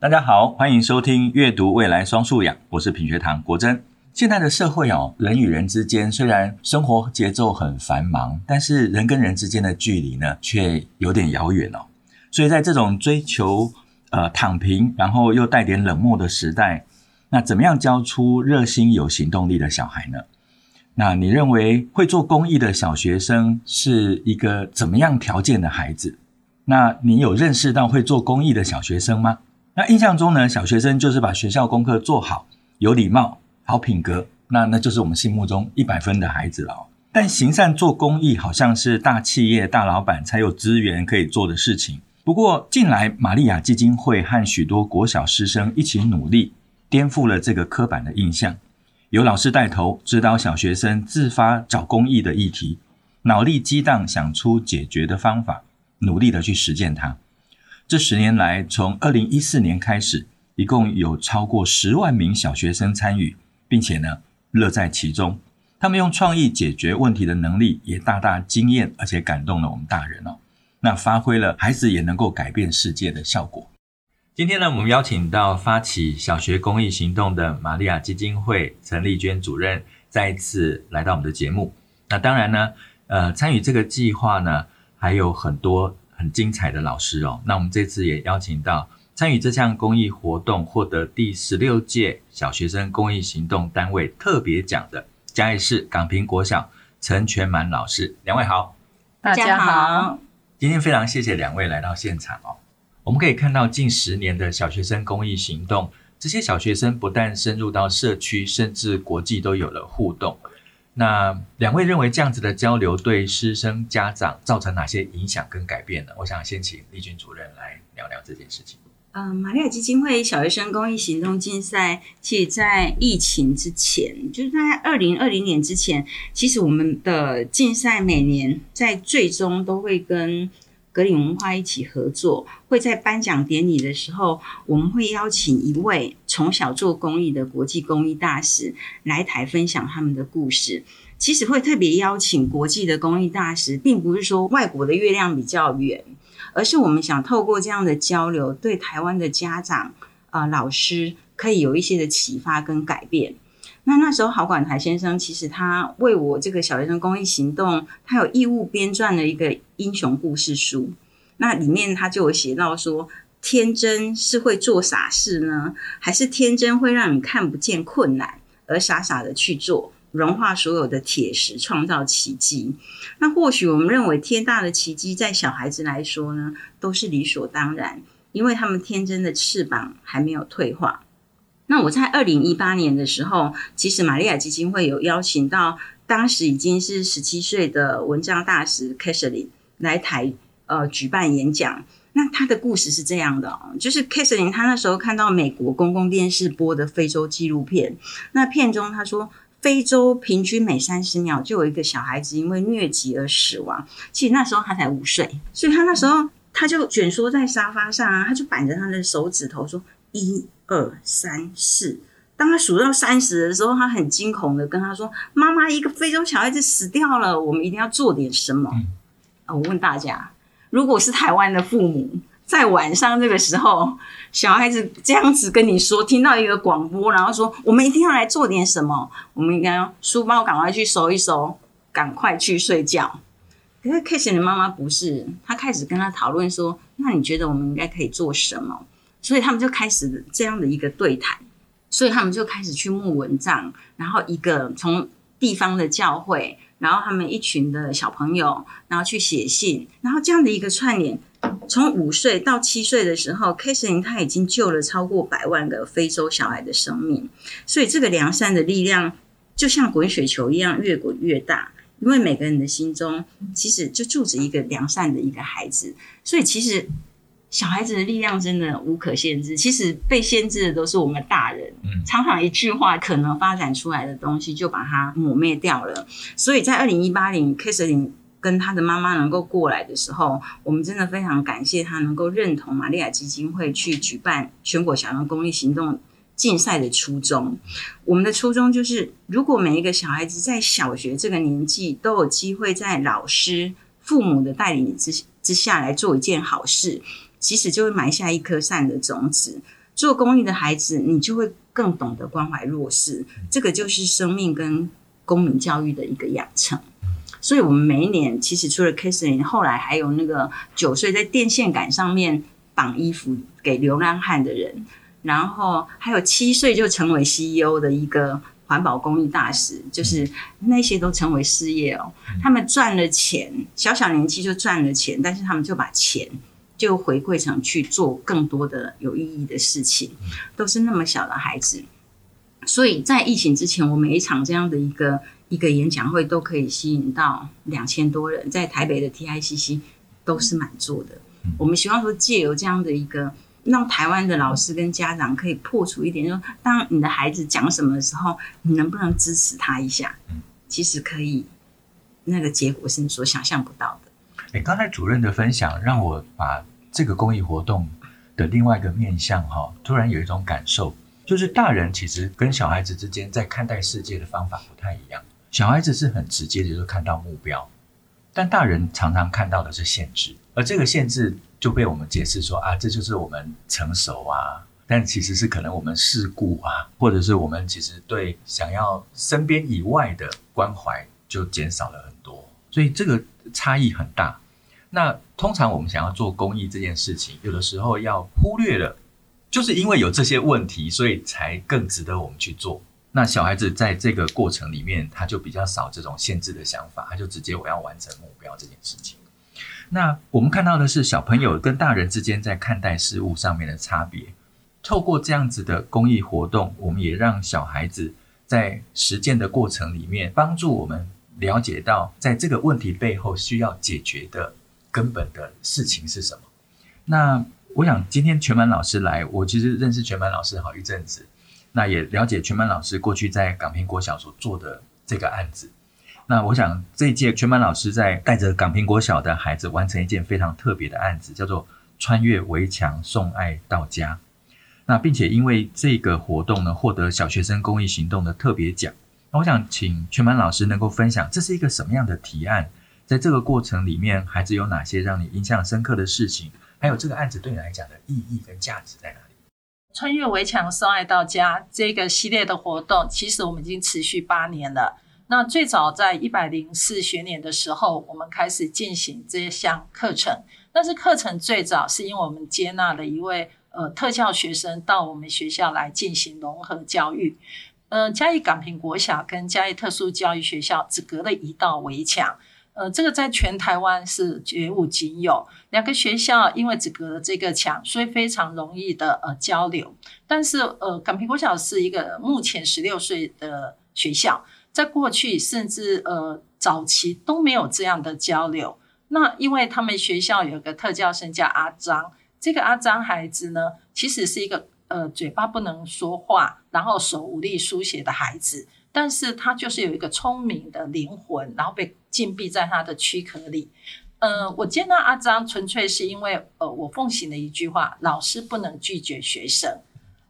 大家好，欢迎收听阅读未来双素养，我是品学堂国珍。现在的社会哦，人与人之间虽然生活节奏很繁忙，但是人跟人之间的距离呢，却有点遥远哦。所以在这种追求呃躺平，然后又带点冷漠的时代，那怎么样教出热心有行动力的小孩呢？那你认为会做公益的小学生是一个怎么样条件的孩子？那你有认识到会做公益的小学生吗？那印象中呢，小学生就是把学校功课做好，有礼貌、好品格，那那就是我们心目中一百分的孩子了。但行善做公益，好像是大企业大老板才有资源可以做的事情。不过近来，玛利亚基金会和许多国小师生一起努力，颠覆了这个刻板的印象。由老师带头，指导小学生自发找公益的议题，脑力激荡，想出解决的方法，努力的去实践它。这十年来，从二零一四年开始，一共有超过十万名小学生参与，并且呢，乐在其中。他们用创意解决问题的能力，也大大惊艳而且感动了我们大人哦。那发挥了孩子也能够改变世界的效果。今天呢，我们邀请到发起小学公益行动的玛利亚基金会陈丽娟主任，再一次来到我们的节目。那当然呢，呃，参与这个计划呢，还有很多。很精彩的老师哦，那我们这次也邀请到参与这项公益活动，获得第十六届小学生公益行动单位特别奖的嘉义市港平国小陈全满老师，两位好，大家好。今天非常谢谢两位来到现场哦。我们可以看到近十年的小学生公益行动，这些小学生不但深入到社区，甚至国际都有了互动。那两位认为这样子的交流对师生家长造成哪些影响跟改变呢？我想先请丽君主任来聊聊这件事情。嗯、呃，玛利亚基金会小学生公益行动竞赛，其实在疫情之前，就是在二零二零年之前，其实我们的竞赛每年在最终都会跟格林文化一起合作，会在颁奖典礼的时候，我们会邀请一位从小做公益的国际公益大使来台分享他们的故事。其实会特别邀请国际的公益大使，并不是说外国的月亮比较圆，而是我们想透过这样的交流，对台湾的家长啊、老师可以有一些的启发跟改变。那那时候，郝管台先生其实他为我这个小学生公益行动，他有义务编撰了一个英雄故事书。那里面他就有写到说，天真是会做傻事呢，还是天真会让你看不见困难而傻傻的去做，融化所有的铁石，创造奇迹？那或许我们认为天大的奇迹，在小孩子来说呢，都是理所当然，因为他们天真的翅膀还没有退化。那我在二零一八年的时候，其实玛利亚基金会有邀请到当时已经是十七岁的文章大使 Catherine 来台呃举办演讲。那他的故事是这样的哦，就是 Catherine 他那时候看到美国公共电视播的非洲纪录片，那片中他说非洲平均每三十秒就有一个小孩子因为疟疾而死亡。其实那时候他才五岁，所以他那时候他就蜷缩在沙发上啊，他就板着他的手指头说一。二三四，当他数到三十的时候，他很惊恐的跟他说：“妈妈，一个非洲小孩子死掉了，我们一定要做点什么。”啊，我问大家，如果是台湾的父母，在晚上这个时候，小孩子这样子跟你说，听到一个广播，然后说：“我们一定要来做点什么，我们应该要书包赶快去收一收，赶快去睡觉。”可是 Kiss 的妈妈不是，她开始跟他讨论说：“那你觉得我们应该可以做什么？”所以他们就开始这样的一个对谈，所以他们就开始去募文章，然后一个从地方的教会，然后他们一群的小朋友，然后去写信，然后这样的一个串联，从五岁到七岁的时候，Casey 他已经救了超过百万个非洲小孩的生命，所以这个良善的力量就像滚雪球一样越滚越大，因为每个人的心中其实就住着一个良善的一个孩子，所以其实。小孩子的力量真的无可限制，其实被限制的都是我们大人。嗯，常常一句话可能发展出来的东西就把它抹灭掉了。所以在二零一八年 k a t h e r i n e 跟他的妈妈能够过来的时候，我们真的非常感谢他能够认同玛利亚基金会去举办全国小学公益行动竞赛的初衷。我们的初衷就是，如果每一个小孩子在小学这个年纪都有机会在老师、父母的带领之之下来做一件好事。其实就会埋下一颗善的种子，做公益的孩子，你就会更懂得关怀弱势。这个就是生命跟公民教育的一个养成。所以，我们每一年其实除了 Catherine，后来还有那个九岁在电线杆上面绑衣服给流浪汉的人，然后还有七岁就成为 CEO 的一个环保公益大使，就是那些都成为事业哦。他们赚了钱，小小年纪就赚了钱，但是他们就把钱就回馈成去做更多的有意义的事情，都是那么小的孩子。所以在疫情之前，我每一场这样的一个。一个演讲会都可以吸引到两千多人，在台北的 TICC 都是满座的。我们希望说，借由这样的一个，让台湾的老师跟家长可以破除一点，说当你的孩子讲什么的时候，你能不能支持他一下？其实可以，那个结果是你所想象不到的。哎，刚才主任的分享让我把这个公益活动的另外一个面向哈，突然有一种感受，就是大人其实跟小孩子之间在看待世界的方法不太一样。小孩子是很直接的，就看到目标，但大人常常看到的是限制，而这个限制就被我们解释说啊，这就是我们成熟啊，但其实是可能我们世故啊，或者是我们其实对想要身边以外的关怀就减少了很多，所以这个差异很大。那通常我们想要做公益这件事情，有的时候要忽略了，就是因为有这些问题，所以才更值得我们去做。那小孩子在这个过程里面，他就比较少这种限制的想法，他就直接我要完成目标这件事情。那我们看到的是小朋友跟大人之间在看待事物上面的差别。透过这样子的公益活动，我们也让小孩子在实践的过程里面，帮助我们了解到，在这个问题背后需要解决的根本的事情是什么。那我想今天全满老师来，我其实认识全满老师好一阵子。那也了解全满老师过去在港平国小所做的这个案子。那我想这一届全满老师在带着港平国小的孩子完成一件非常特别的案子，叫做“穿越围墙送爱到家”。那并且因为这个活动呢，获得小学生公益行动的特别奖。那我想请全满老师能够分享，这是一个什么样的提案？在这个过程里面，孩子有哪些让你印象深刻的事情？还有这个案子对你来讲的意义跟价值在哪里？穿越围墙送爱到家这个系列的活动，其实我们已经持续八年了。那最早在一百零四学年的时候，我们开始进行这项课程。但是课程最早是因为我们接纳了一位呃特教学生到我们学校来进行融合教育。呃，嘉义港坪国小跟嘉义特殊教育学校只隔了一道围墙。呃，这个在全台湾是绝无仅有。两个学校因为只隔了这个墙，所以非常容易的呃交流。但是呃，港平国小是一个目前十六岁的学校，在过去甚至呃早期都没有这样的交流。那因为他们学校有个特教生叫阿张，这个阿张孩子呢，其实是一个呃嘴巴不能说话，然后手无力书写的孩子。但是他就是有一个聪明的灵魂，然后被禁闭在他的躯壳里。呃，我接纳阿张纯粹是因为，呃，我奉行的一句话：老师不能拒绝学生，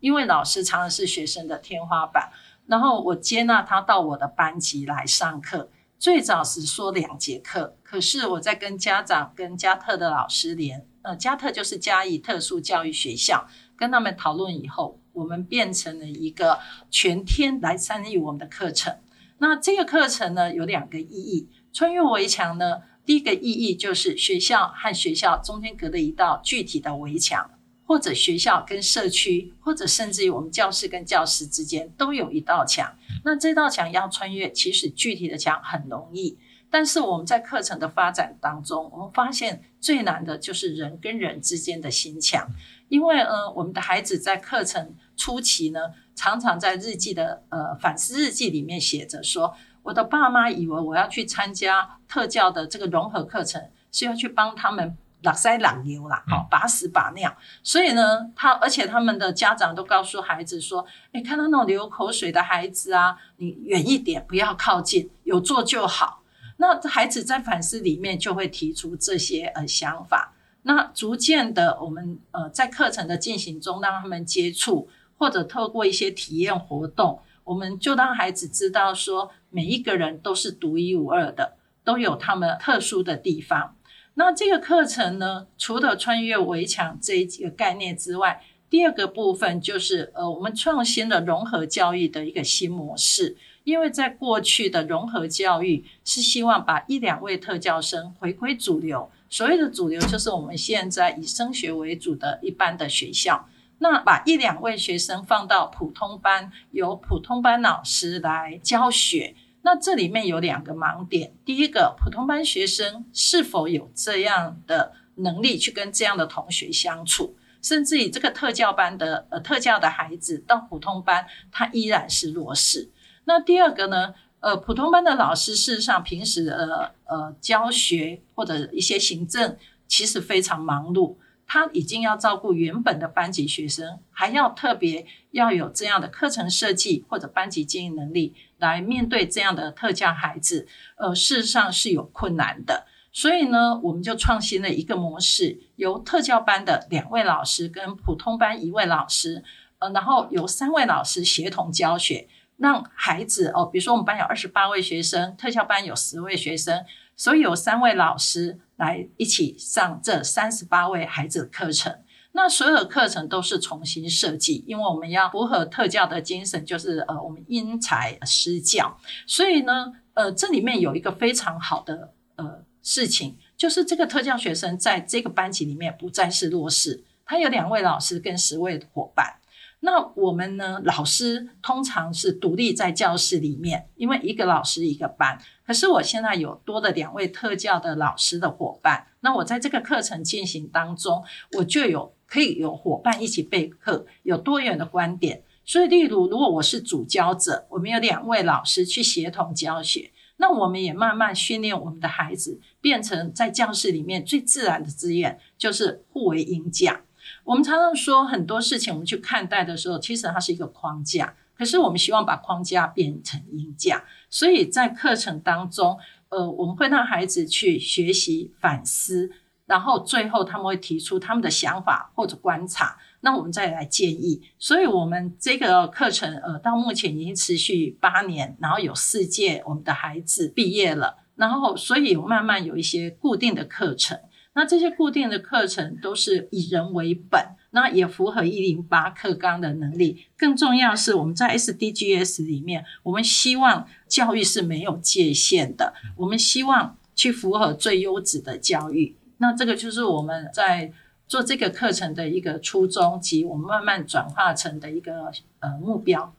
因为老师常常是学生的天花板。然后我接纳他到我的班级来上课，最早是说两节课，可是我在跟家长、跟加特的老师联，呃，加特就是加以特殊教育学校，跟他们讨论以后。我们变成了一个全天来参与我们的课程。那这个课程呢，有两个意义。穿越围墙呢，第一个意义就是学校和学校中间隔了一道具体的围墙，或者学校跟社区，或者甚至于我们教室跟教室之间都有一道墙。那这道墙要穿越，其实具体的墙很容易。但是我们在课程的发展当中，我们发现最难的就是人跟人之间的心墙，因为呃，我们的孩子在课程初期呢，常常在日记的呃反思日记里面写着说，我的爸妈以为我要去参加特教的这个融合课程，是要去帮他们拉塞拉牛啦，好把屎把尿，所以呢，他而且他们的家长都告诉孩子说，哎，看到那种流口水的孩子啊，你远一点，不要靠近，有做就好。那孩子在反思里面就会提出这些呃想法，那逐渐的我们呃在课程的进行中让他们接触，或者透过一些体验活动，我们就让孩子知道说每一个人都是独一无二的，都有他们特殊的地方。那这个课程呢，除了穿越围墙这一个概念之外，第二个部分就是呃，我们创新了融合教育的一个新模式。因为在过去的融合教育是希望把一两位特教生回归主流，所谓的主流就是我们现在以升学为主的一般的学校。那把一两位学生放到普通班，由普通班老师来教学。那这里面有两个盲点：第一个，普通班学生是否有这样的能力去跟这样的同学相处，甚至于这个特教班的呃特教的孩子到普通班，他依然是弱势。那第二个呢？呃，普通班的老师事实上平时呃呃教学或者一些行政其实非常忙碌，他已经要照顾原本的班级学生，还要特别要有这样的课程设计或者班级经营能力来面对这样的特教孩子，呃，事实上是有困难的。所以呢，我们就创新了一个模式，由特教班的两位老师跟普通班一位老师，呃，然后由三位老师协同教学。让孩子哦，比如说我们班有二十八位学生，特教班有十位学生，所以有三位老师来一起上这三十八位孩子的课程。那所有的课程都是重新设计，因为我们要符合特教的精神，就是呃，我们因材施教。所以呢，呃，这里面有一个非常好的呃事情，就是这个特教学生在这个班级里面不再是弱势，他有两位老师跟十位伙伴。那我们呢？老师通常是独立在教室里面，因为一个老师一个班。可是我现在有多的两位特教的老师的伙伴，那我在这个课程进行当中，我就有可以有伙伴一起备课，有多元的观点。所以，例如如果我是主教者，我们有两位老师去协同教学，那我们也慢慢训练我们的孩子，变成在教室里面最自然的资源，就是互为鹰架。我们常常说很多事情，我们去看待的时候，其实它是一个框架。可是我们希望把框架变成鹰架，所以在课程当中，呃，我们会让孩子去学习反思，然后最后他们会提出他们的想法或者观察，那我们再来建议。所以，我们这个课程，呃，到目前已经持续八年，然后有四届我们的孩子毕业了，然后所以慢慢有一些固定的课程。那这些固定的课程都是以人为本，那也符合一零八课纲的能力。更重要是，我们在 SDGs 里面，我们希望教育是没有界限的，我们希望去符合最优质的教育。那这个就是我们在做这个课程的一个初衷及我们慢慢转化成的一个呃目标。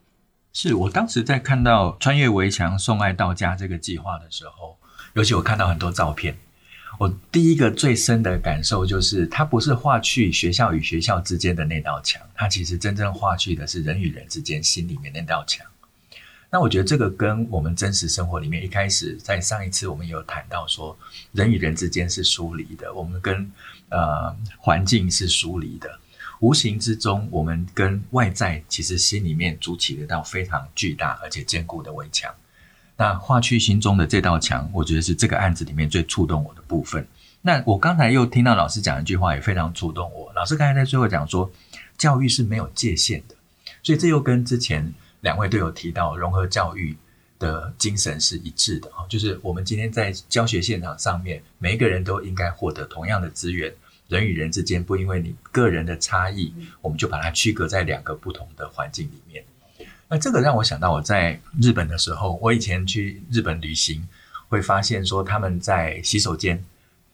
是我当时在看到穿越围墙送爱到家这个计划的时候，尤其我看到很多照片。我第一个最深的感受就是，它不是划去学校与学校之间的那道墙，它其实真正划去的是人与人之间心里面那道墙。那我觉得这个跟我们真实生活里面一开始在上一次我们有谈到说，人与人之间是疏离的，我们跟呃环境是疏离的，无形之中我们跟外在其实心里面筑起了一道非常巨大而且坚固的围墙。那划去心中的这道墙，我觉得是这个案子里面最触动我的部分。那我刚才又听到老师讲一句话，也非常触动我。老师刚才在最后讲说，教育是没有界限的，所以这又跟之前两位都有提到融合教育的精神是一致的。哈就是我们今天在教学现场上面，每一个人都应该获得同样的资源，人与人之间不因为你个人的差异，我们就把它区隔在两个不同的环境里面。那这个让我想到我在日本的时候，我以前去日本旅行，会发现说他们在洗手间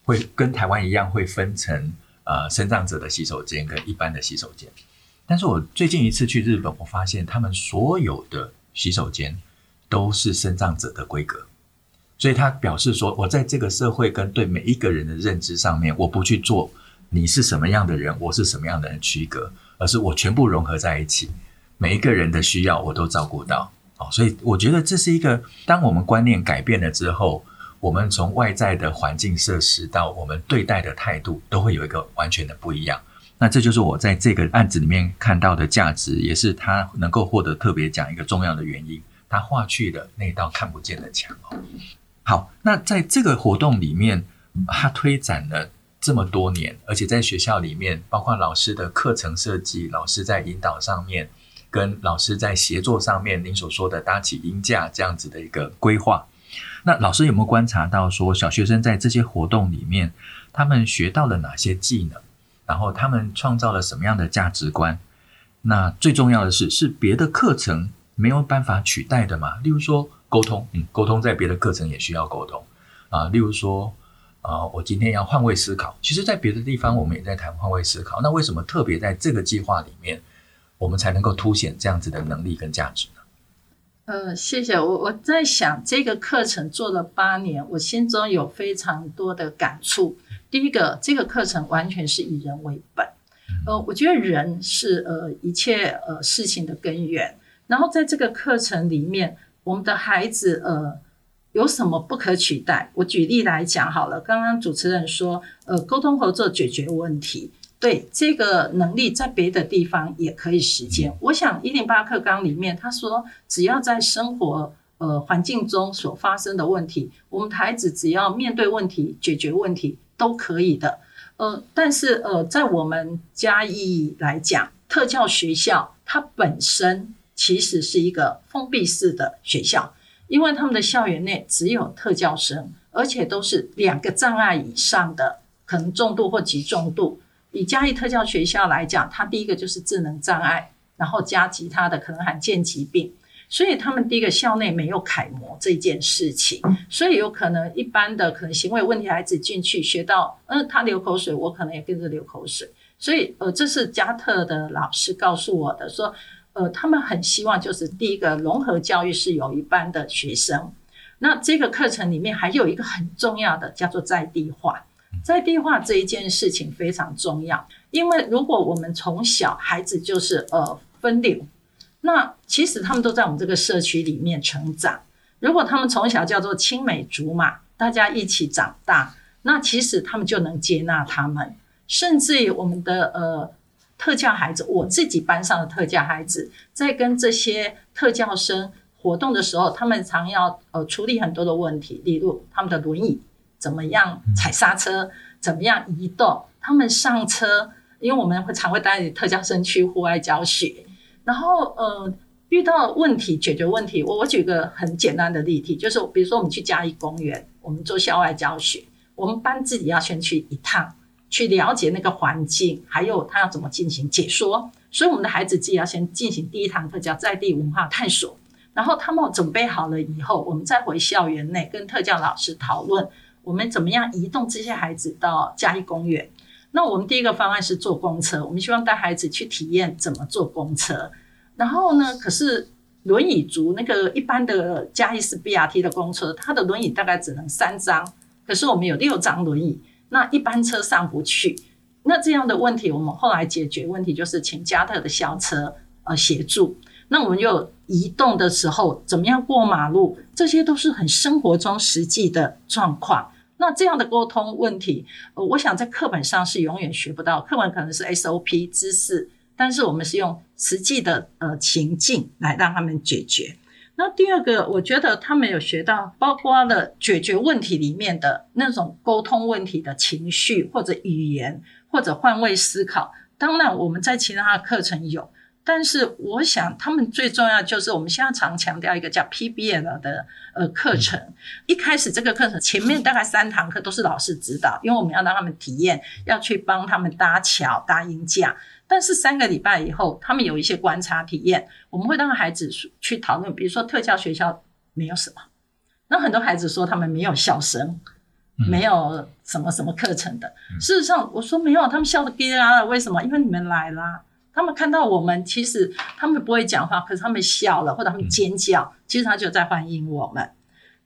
会跟台湾一样，会分成呃身障者的洗手间跟一般的洗手间。但是我最近一次去日本，我发现他们所有的洗手间都是身障者的规格，所以他表示说，我在这个社会跟对每一个人的认知上面，我不去做你是什么样的人，我是什么样的人区隔，而是我全部融合在一起。每一个人的需要我都照顾到，哦，所以我觉得这是一个，当我们观念改变了之后，我们从外在的环境设施到我们对待的态度，都会有一个完全的不一样。那这就是我在这个案子里面看到的价值，也是他能够获得特别奖一个重要的原因。他划去的那道看不见的墙哦。好，那在这个活动里面，他推展了这么多年，而且在学校里面，包括老师的课程设计，老师在引导上面。跟老师在协作上面，您所说的搭起音架这样子的一个规划，那老师有没有观察到说，小学生在这些活动里面，他们学到了哪些技能？然后他们创造了什么样的价值观？那最重要的是，是别的课程没有办法取代的嘛？例如说沟通，嗯，沟通在别的课程也需要沟通啊。例如说，啊，我今天要换位思考，其实在别的地方我们也在谈换位思考。那为什么特别在这个计划里面，我们才能够凸显这样子的能力跟价值呢？呃，谢谢我。我在想这个课程做了八年，我心中有非常多的感触。第一个，这个课程完全是以人为本。呃，我觉得人是呃一切呃事情的根源。然后在这个课程里面，我们的孩子呃有什么不可取代？我举例来讲好了。刚刚主持人说，呃，沟通合作解决问题。对这个能力，在别的地方也可以实践。我想一零八课纲里面，他说只要在生活呃环境中所发生的问题，我们孩子只要面对问题、解决问题都可以的。呃，但是呃，在我们嘉义来讲，特教学校它本身其实是一个封闭式的学校，因为他们的校园内只有特教生，而且都是两个障碍以上的，可能重度或极重度。以嘉义特教学校来讲，它第一个就是智能障碍，然后加其他的可能罕见疾病，所以他们第一个校内没有楷模这件事情，所以有可能一般的可能行为问题孩子进去学到，嗯、呃，他流口水，我可能也跟着流口水，所以呃，这是嘉特的老师告诉我的，说呃，他们很希望就是第一个融合教育是有一班的学生，那这个课程里面还有一个很重要的叫做在地化。在地化这一件事情非常重要，因为如果我们从小孩子就是呃分流，那其实他们都在我们这个社区里面成长。如果他们从小叫做青梅竹马，大家一起长大，那其实他们就能接纳他们。甚至于我们的呃特教孩子，我自己班上的特教孩子，在跟这些特教生活动的时候，他们常要呃处理很多的问题，例如他们的轮椅。怎么样踩刹车？怎么样移动？他们上车，因为我们会常会带特教生去户外教学，然后呃遇到问题解决问题。我我举个很简单的例题，就是比如说我们去嘉义公园，我们做校外教学，我们班自己要先去一趟，去了解那个环境，还有他要怎么进行解说。所以我们的孩子自己要先进行第一堂课，叫在地文化探索。然后他们准备好了以后，我们再回校园内跟特教老师讨论。我们怎么样移动这些孩子到嘉义公园？那我们第一个方案是坐公车，我们希望带孩子去体验怎么坐公车。然后呢，可是轮椅族那个一般的嘉义市 BRT 的公车，它的轮椅大概只能三张，可是我们有六张轮椅，那一般车上不去。那这样的问题，我们后来解决问题就是请嘉特的校车呃协助。那我们又移动的时候怎么样过马路？这些都是很生活中实际的状况。那这样的沟通问题，呃，我想在课本上是永远学不到，课本可能是 SOP 知识，但是我们是用实际的呃情境来让他们解决。那第二个，我觉得他们有学到，包括了解决问题里面的那种沟通问题的情绪或者语言或者换位思考。当然，我们在其他的课程有。但是我想，他们最重要就是我们现在常强调一个叫 PBL 的呃课程。一开始这个课程前面大概三堂课都是老师指导，因为我们要让他们体验，要去帮他们搭桥、搭鹰架。但是三个礼拜以后，他们有一些观察体验，我们会让孩子去讨论，比如说特教学校没有什么，那很多孩子说他们没有笑声，没有什么什么课程的。事实上，我说没有，他们笑得嘎嘎的，为什么？因为你们来啦。他们看到我们，其实他们不会讲话，可是他们笑了，或者他们尖叫，其实他就在欢迎我们。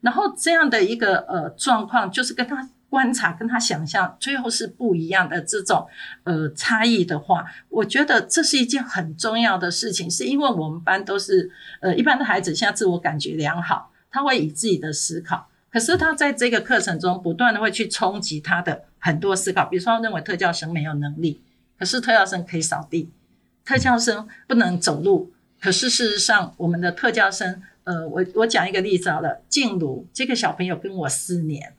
然后这样的一个呃状况，就是跟他观察、跟他想象，最后是不一样的这种呃差异的话，我觉得这是一件很重要的事情，是因为我们班都是呃一般的孩子，现在自我感觉良好，他会以自己的思考，可是他在这个课程中不断的会去冲击他的很多思考，比如说他认为特教生没有能力，可是特教生可以扫地。特教生不能走路，可是事实上，我们的特教生，呃，我我讲一个例子好了，静茹这个小朋友跟我四年，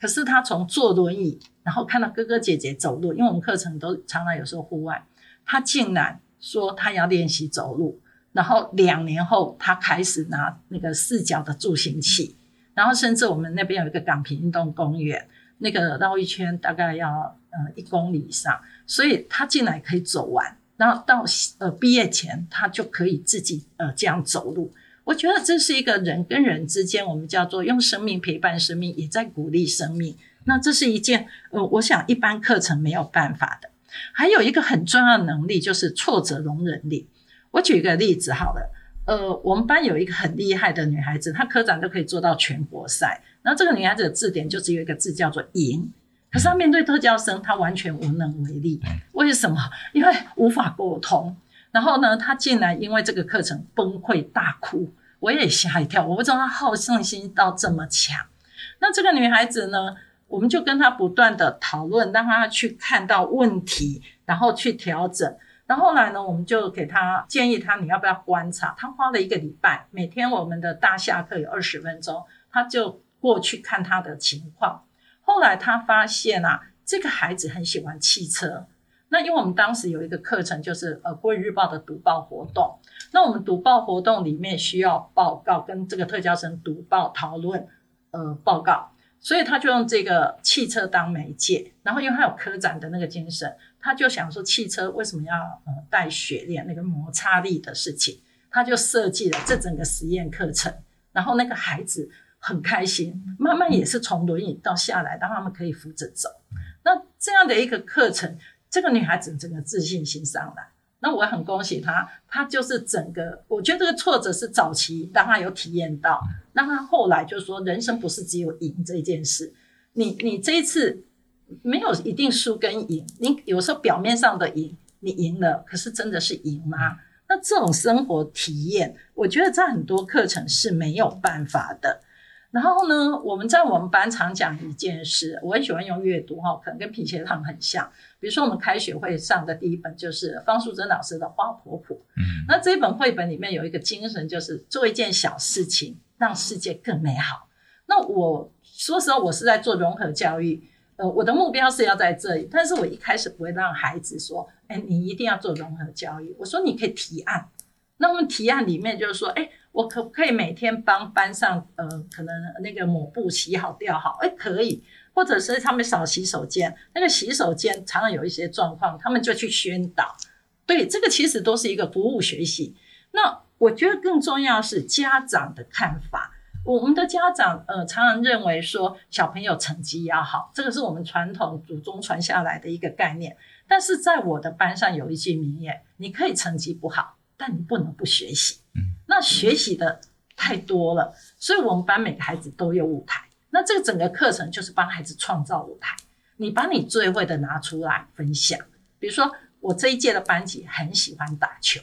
可是他从坐轮椅，然后看到哥哥姐姐走路，因为我们课程都常常有时候户外，他竟然说他要练习走路，然后两年后他开始拿那个四脚的助行器，然后甚至我们那边有一个港平运动公园，那个绕一圈大概要呃一公里以上，所以他竟然可以走完。然后到呃毕业前，他就可以自己呃这样走路。我觉得这是一个人跟人之间，我们叫做用生命陪伴生命，也在鼓励生命。那这是一件呃，我想一般课程没有办法的。还有一个很重要的能力就是挫折容忍力。我举一个例子好了，呃，我们班有一个很厉害的女孩子，她科长都可以做到全国赛。然后这个女孩子的字典就只有一个字叫做赢，可是他面对特教生，他完全无能为力。为什么？因为无法沟通。然后呢，他竟然因为这个课程崩溃大哭，我也吓一跳。我不知道他好胜心到这么强。那这个女孩子呢，我们就跟她不断的讨论，让她去看到问题，然后去调整。然后后来呢，我们就给她建议她，你要不要观察？她花了一个礼拜，每天我们的大下课有二十分钟，她就。过去看她的情况，后来他发现啊，这个孩子很喜欢汽车。那因为我们当时有一个课程，就是呃《国语日报》的读报活动。那我们读报活动里面需要报告，跟这个特教生读报讨论，呃报告。所以他就用这个汽车当媒介。然后因为他有科展的那个精神，他就想说汽车为什么要呃带雪链那个摩擦力的事情，他就设计了这整个实验课程。然后那个孩子。很开心，慢慢也是从轮椅到下来，让他们可以扶着走。那这样的一个课程，这个女孩子整个自信心上来，那我很恭喜她。她就是整个，我觉得这个挫折是早期让她有体验到，让她后来就说，人生不是只有赢这一件事。你你这一次没有一定输跟赢，你有时候表面上的赢，你赢了，可是真的是赢吗？那这种生活体验，我觉得在很多课程是没有办法的。然后呢，我们在我们班常讲一件事，我很喜欢用阅读哈，可能跟品学堂很像。比如说，我们开学会上的第一本就是方素珍老师的《花婆婆》。嗯，那这一本绘本里面有一个精神，就是做一件小事情，让世界更美好。那我说实话，我是在做融合教育，呃，我的目标是要在这里，但是我一开始不会让孩子说，哎，你一定要做融合教育。我说你可以提案，那我们提案里面就是说，哎。我可不可以每天帮班上呃，可能那个抹布洗好吊好？哎，可以，或者是他们扫洗手间，那个洗手间常常有一些状况，他们就去宣导。对，这个其实都是一个服务学习。那我觉得更重要是家长的看法。我们的家长呃，常常认为说小朋友成绩要好，这个是我们传统祖宗传下来的一个概念。但是在我的班上有一句名言：你可以成绩不好，但你不能不学习。那学习的太多了，所以我们班每个孩子都有舞台。那这个整个课程就是帮孩子创造舞台。你把你最会的拿出来分享。比如说，我这一届的班级很喜欢打球，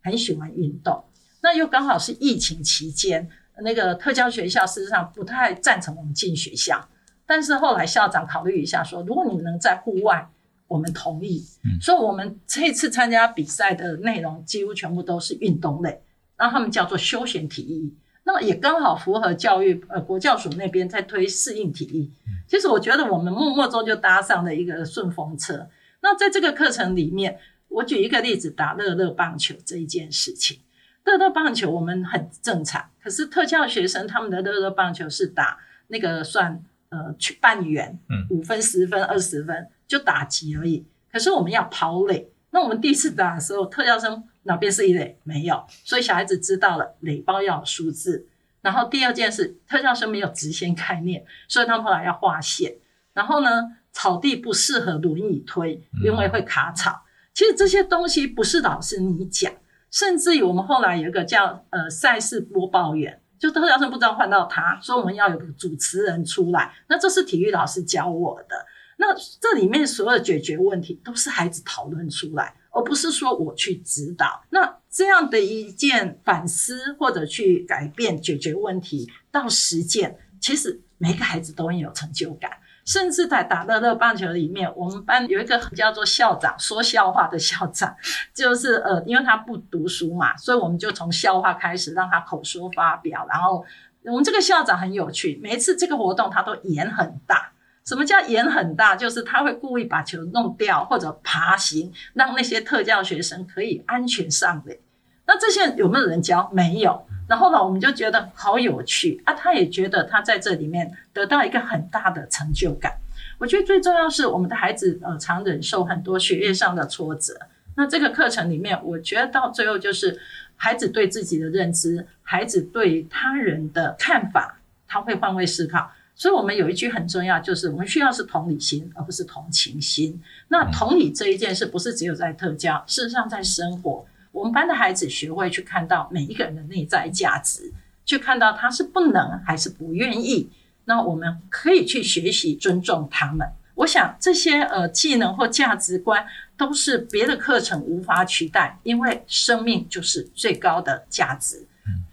很喜欢运动。那又刚好是疫情期间，那个特教学校事实上不太赞成我们进学校。但是后来校长考虑一下，说如果你们能在户外，我们同意。所以我们这次参加比赛的内容几乎全部都是运动类。让他们叫做休闲体育，那么也刚好符合教育呃国教署那边在推适应体育。其实我觉得我们默默中就搭上了一个顺风车。那在这个课程里面，我举一个例子，打乐乐棒球这一件事情。乐乐棒球我们很正常，可是特教学生他们的乐乐棒球是打那个算呃去半圆，嗯，五分、十分、二十分就打击而已。可是我们要跑垒，那我们第一次打的时候，特教生。哪边是一垒？没有，所以小孩子知道了垒包要有数字。然后第二件事，特教生没有直线概念，所以他们后来要画线。然后呢，草地不适合轮椅推，因为会卡草。其实这些东西不是老师你讲，甚至于我们后来有一个叫呃赛事播报员，就特教生不知道换到他，说我们要有个主持人出来。那这是体育老师教我的。那这里面所有的解决问题都是孩子讨论出来。而不是说我去指导，那这样的一件反思或者去改变解决问题到实践，其实每个孩子都很有成就感。甚至在打乐乐棒球里面，我们班有一个叫做校长说笑话的校长，就是呃，因为他不读书嘛，所以我们就从笑话开始让他口说发表。然后我们这个校长很有趣，每一次这个活动他都演很大。什么叫眼很大？就是他会故意把球弄掉，或者爬行，让那些特教学生可以安全上垒。那这些有没有人教？没有。然后呢，我们就觉得好有趣啊！他也觉得他在这里面得到一个很大的成就感。我觉得最重要是我们的孩子呃，常忍受很多学业上的挫折，那这个课程里面，我觉得到最后就是孩子对自己的认知，孩子对他人的看法，他会换位思考。所以我们有一句很重要，就是我们需要是同理心，而不是同情心。那同理这一件事，不是只有在特教，事实上在生活，我们班的孩子学会去看到每一个人的内在价值，去看到他是不能还是不愿意。那我们可以去学习尊重他们。我想这些呃技能或价值观都是别的课程无法取代，因为生命就是最高的价值。嗯，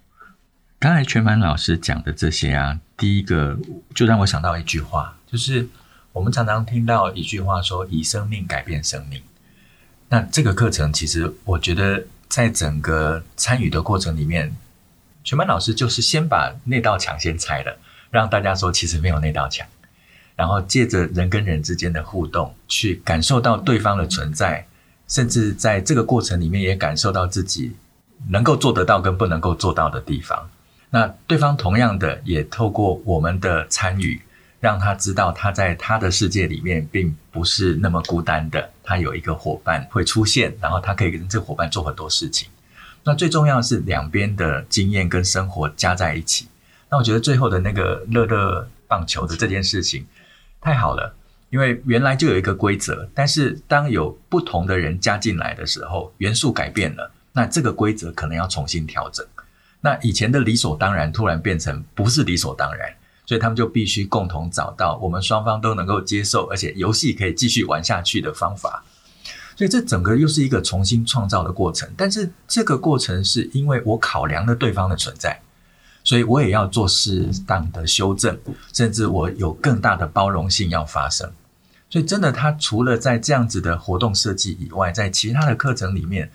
刚才全满老师讲的这些啊，第一个就让我想到一句话，就是我们常常听到一句话说“以生命改变生命”。那这个课程其实我觉得在整个参与的过程里面，全班老师就是先把那道墙先拆了，让大家说其实没有那道墙。然后借着人跟人之间的互动，去感受到对方的存在，甚至在这个过程里面也感受到自己能够做得到跟不能够做到的地方。那对方同样的也透过我们的参与，让他知道他在他的世界里面并不是那么孤单的，他有一个伙伴会出现，然后他可以跟这个伙伴做很多事情。那最重要的是两边的经验跟生活加在一起。那我觉得最后的那个乐乐棒球的这件事情。太好了，因为原来就有一个规则，但是当有不同的人加进来的时候，元素改变了，那这个规则可能要重新调整。那以前的理所当然突然变成不是理所当然，所以他们就必须共同找到我们双方都能够接受，而且游戏可以继续玩下去的方法。所以这整个又是一个重新创造的过程，但是这个过程是因为我考量了对方的存在。所以我也要做适当的修正，甚至我有更大的包容性要发生。所以真的，他除了在这样子的活动设计以外，在其他的课程里面，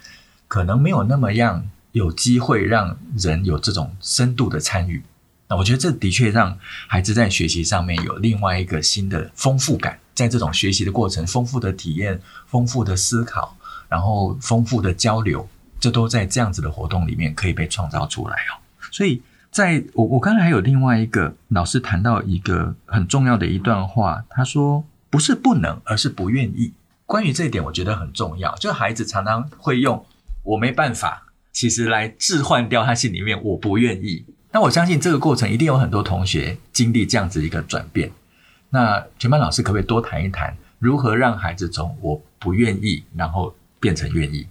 可能没有那么样有机会让人有这种深度的参与。那我觉得这的确让孩子在学习上面有另外一个新的丰富感，在这种学习的过程，丰富的体验、丰富的思考，然后丰富的交流，这都在这样子的活动里面可以被创造出来哦。所以。在我我刚才还有另外一个老师谈到一个很重要的一段话，他说不是不能，而是不愿意。关于这一点，我觉得很重要。就孩子常常会用“我没办法”其实来置换掉他心里面“我不愿意”。那我相信这个过程一定有很多同学经历这样子一个转变。那全班老师可不可以多谈一谈，如何让孩子从“我不愿意”然后变成愿意？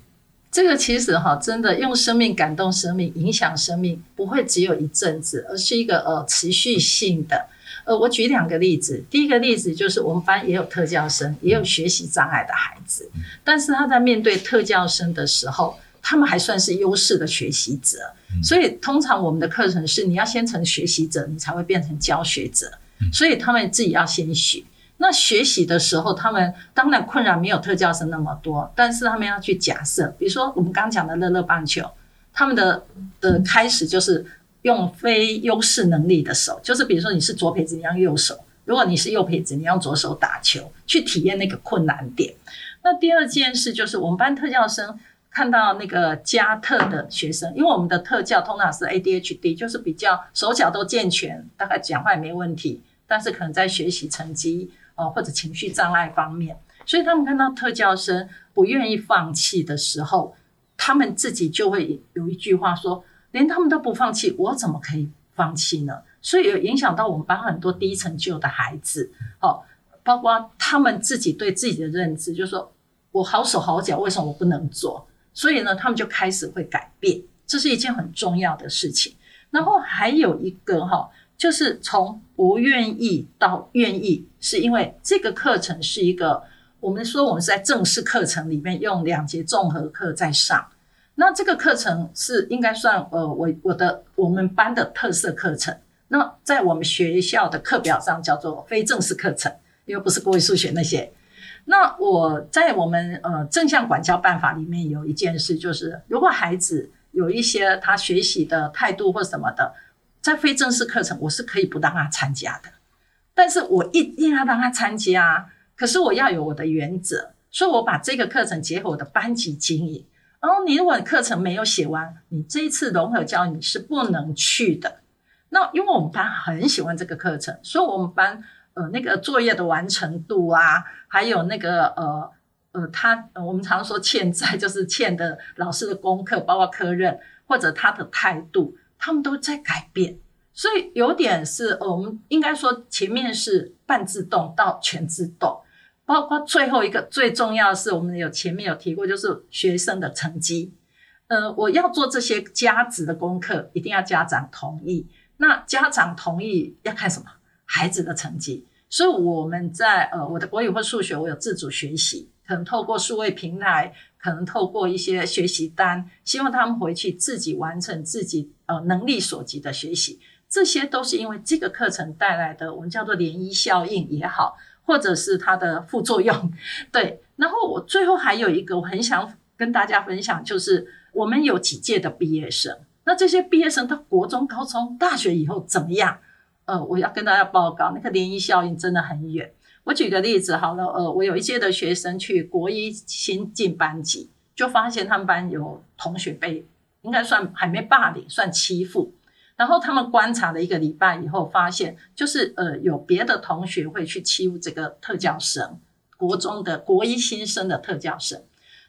这个其实哈，真的用生命感动生命，影响生命，不会只有一阵子，而是一个呃持续性的。呃，我举两个例子，第一个例子就是我们班也有特教生，也有学习障碍的孩子，但是他在面对特教生的时候，他们还算是优势的学习者，所以通常我们的课程是你要先成学习者，你才会变成教学者，所以他们自己要先学。那学习的时候，他们当然困扰没有特教生那么多，但是他们要去假设，比如说我们刚讲的乐乐棒球，他们的的开始就是用非优势能力的手，就是比如说你是左撇子，你用右手；如果你是右撇子，你用左手打球，去体验那个困难点。那第二件事就是我们班特教生看到那个加特的学生，因为我们的特教通常是 ADHD，就是比较手脚都健全，大概讲话也没问题，但是可能在学习成绩。哦，或者情绪障碍方面，所以他们看到特教生不愿意放弃的时候，他们自己就会有一句话说：“连他们都不放弃，我怎么可以放弃呢？”所以有影响到我们班很多低成就的孩子，哦，包括他们自己对自己的认知，就是说我好手好脚，为什么我不能做？所以呢，他们就开始会改变，这是一件很重要的事情。然后还有一个哈。就是从不愿意到愿意，是因为这个课程是一个，我们说我们是在正式课程里面用两节综合课在上，那这个课程是应该算呃我我的我们班的特色课程，那在我们学校的课表上叫做非正式课程，因为不是国语数学那些。那我在我们呃正向管教办法里面有一件事，就是如果孩子有一些他学习的态度或什么的。在非正式课程，我是可以不让他参加的，但是我一定要让他参加。可是我要有我的原则，所以我把这个课程结合我的班级经营。然后你如果课程没有写完，你这一次融合教育你是不能去的。那因为我们班很喜欢这个课程，所以我们班呃那个作业的完成度啊，还有那个呃呃，他我们常说欠债，就是欠的老师的功课，包括科任或者他的态度，他们都在改变。所以有点是，我们应该说前面是半自动到全自动，包括最后一个最重要的是，我们有前面有提过，就是学生的成绩。呃，我要做这些加值的功课，一定要家长同意。那家长同意要看什么？孩子的成绩。所以我们在呃，我的国语或数学，我有自主学习，可能透过数位平台，可能透过一些学习单，希望他们回去自己完成自己呃能力所及的学习。这些都是因为这个课程带来的，我们叫做涟漪效应也好，或者是它的副作用。对，然后我最后还有一个我很想跟大家分享，就是我们有几届的毕业生，那这些毕业生到国中、高中、大学以后怎么样？呃，我要跟大家报告，那个涟漪效应真的很远。我举个例子好了，呃，我有一届的学生去国一新进班级，就发现他们班有同学被应该算还没霸凌，算欺负。然后他们观察了一个礼拜以后，发现就是呃有别的同学会去欺负这个特教生，国中的国一新生的特教生。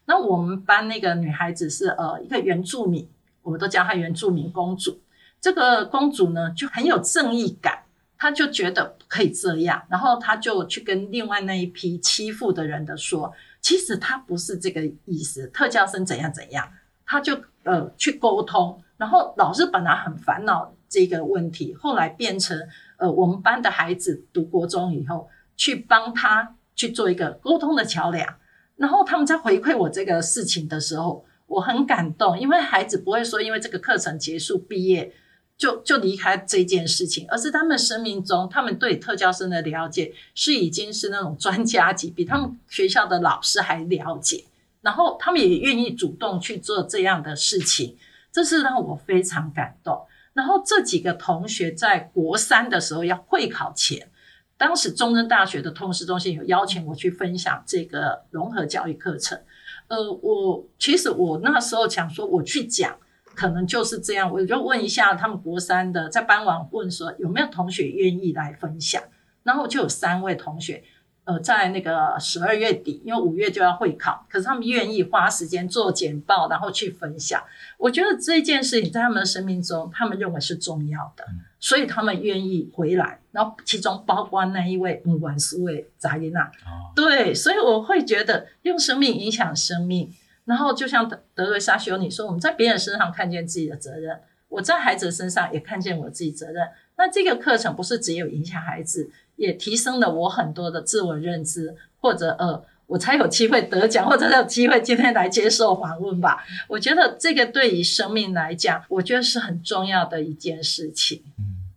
那我们班那个女孩子是呃一个原住民，我们都叫她原住民公主。这个公主呢就很有正义感，她就觉得不可以这样，然后她就去跟另外那一批欺负的人的说，其实她不是这个意思，特教生怎样怎样，她就呃去沟通。然后老师本来很烦恼这个问题，后来变成呃我们班的孩子读国中以后，去帮他去做一个沟通的桥梁。然后他们在回馈我这个事情的时候，我很感动，因为孩子不会说因为这个课程结束毕业就就离开这件事情，而是他们生命中他们对特教生的了解是已经是那种专家级，比他们学校的老师还了解，然后他们也愿意主动去做这样的事情。这是让我非常感动。然后这几个同学在国三的时候要会考前，当时中正大学的通识中心有邀请我去分享这个融合教育课程。呃，我其实我那时候想说我去讲，可能就是这样，我就问一下他们国三的，在傍晚问说有没有同学愿意来分享，然后就有三位同学。呃，在那个十二月底，因为五月就要会考，可是他们愿意花时间做简报，然后去分享。我觉得这件事情在他们的生命中，他们认为是重要的，所以他们愿意回来。然后其中包括那一位嗯，管苏伟扎伊娜，对，所以我会觉得用生命影响生命。然后就像德德瑞莎修女说，我们在别人身上看见自己的责任，我在孩子身上也看见我自己责任。那这个课程不是只有影响孩子。也提升了我很多的自我认知，或者呃，我才有机会得奖，或者才有机会今天来接受访问吧。我觉得这个对于生命来讲，我觉得是很重要的一件事情。嗯，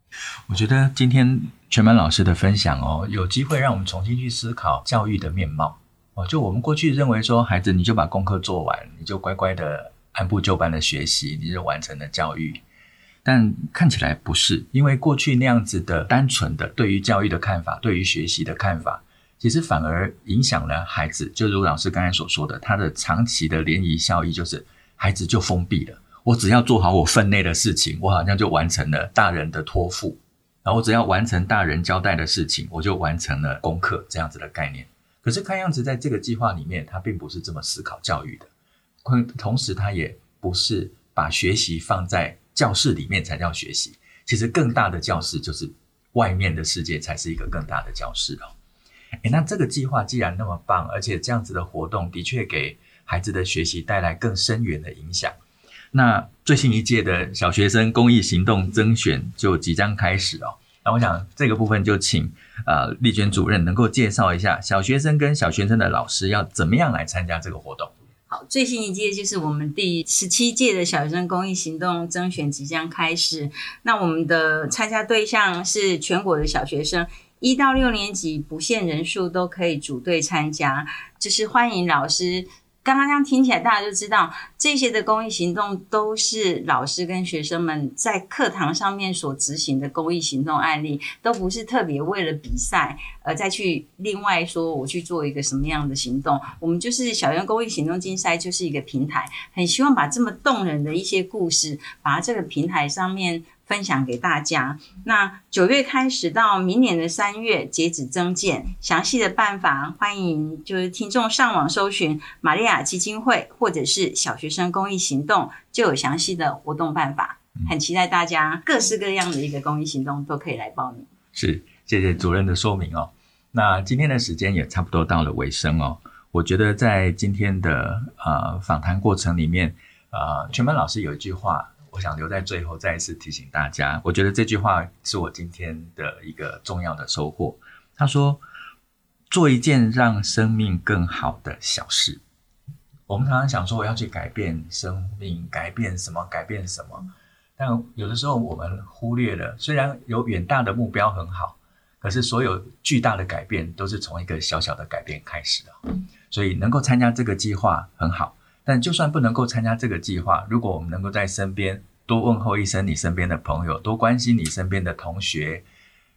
我觉得今天全满老师的分享哦，有机会让我们重新去思考教育的面貌哦。就我们过去认为说，孩子你就把功课做完，你就乖乖的按部就班的学习，你就完成了教育。但看起来不是，因为过去那样子的单纯的对于教育的看法，对于学习的看法，其实反而影响了孩子。就如老师刚才所说的，他的长期的涟漪效应就是孩子就封闭了。我只要做好我分内的事情，我好像就完成了大人的托付。然后我只要完成大人交代的事情，我就完成了功课这样子的概念。可是看样子在这个计划里面，他并不是这么思考教育的。同时，他也不是把学习放在。教室里面才叫学习，其实更大的教室就是外面的世界，才是一个更大的教室哦。诶，那这个计划既然那么棒，而且这样子的活动的确给孩子的学习带来更深远的影响。那最新一届的小学生公益行动征选就即将开始哦。那我想这个部分就请呃丽娟主任能够介绍一下小学生跟小学生的老师要怎么样来参加这个活动。好，最新一届就是我们第十七届的小学生公益行动甄选即将开始。那我们的参加对象是全国的小学生，一到六年级不限人数都可以组队参加，就是欢迎老师。刚刚这样听起来，大家就知道这些的公益行动都是老师跟学生们在课堂上面所执行的公益行动案例，都不是特别为了比赛而再去另外说我去做一个什么样的行动。我们就是小学公益行动竞赛就是一个平台，很希望把这么动人的一些故事，把这个平台上面。分享给大家。那九月开始到明年的三月截止增建，详细的办法欢迎就是听众上网搜寻玛利亚基金会或者是小学生公益行动，就有详细的活动办法。很期待大家各式各样的一个公益行动都可以来报名。是，谢谢主任的说明哦。那今天的时间也差不多到了尾声哦。我觉得在今天的呃访谈过程里面，呃，全班老师有一句话。我想留在最后再一次提醒大家，我觉得这句话是我今天的一个重要的收获。他说：“做一件让生命更好的小事。”我们常常想说我要去改变生命，改变什么？改变什么？但有的时候我们忽略了，虽然有远大的目标很好，可是所有巨大的改变都是从一个小小的改变开始的。所以能够参加这个计划很好。但就算不能够参加这个计划，如果我们能够在身边多问候一声你身边的朋友，多关心你身边的同学，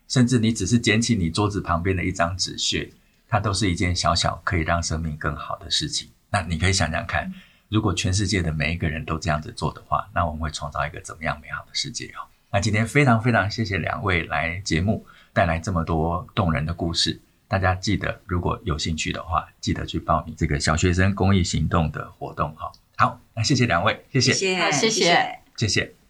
甚至你只是捡起你桌子旁边的一张纸屑，它都是一件小小可以让生命更好的事情。那你可以想想看，如果全世界的每一个人都这样子做的话，那我们会创造一个怎么样美好的世界哦？那今天非常非常谢谢两位来节目带来这么多动人的故事。大家记得，如果有兴趣的话，记得去报名这个小学生公益行动的活动哈。好，那谢谢两位，谢谢，谢谢，谢谢。谢谢。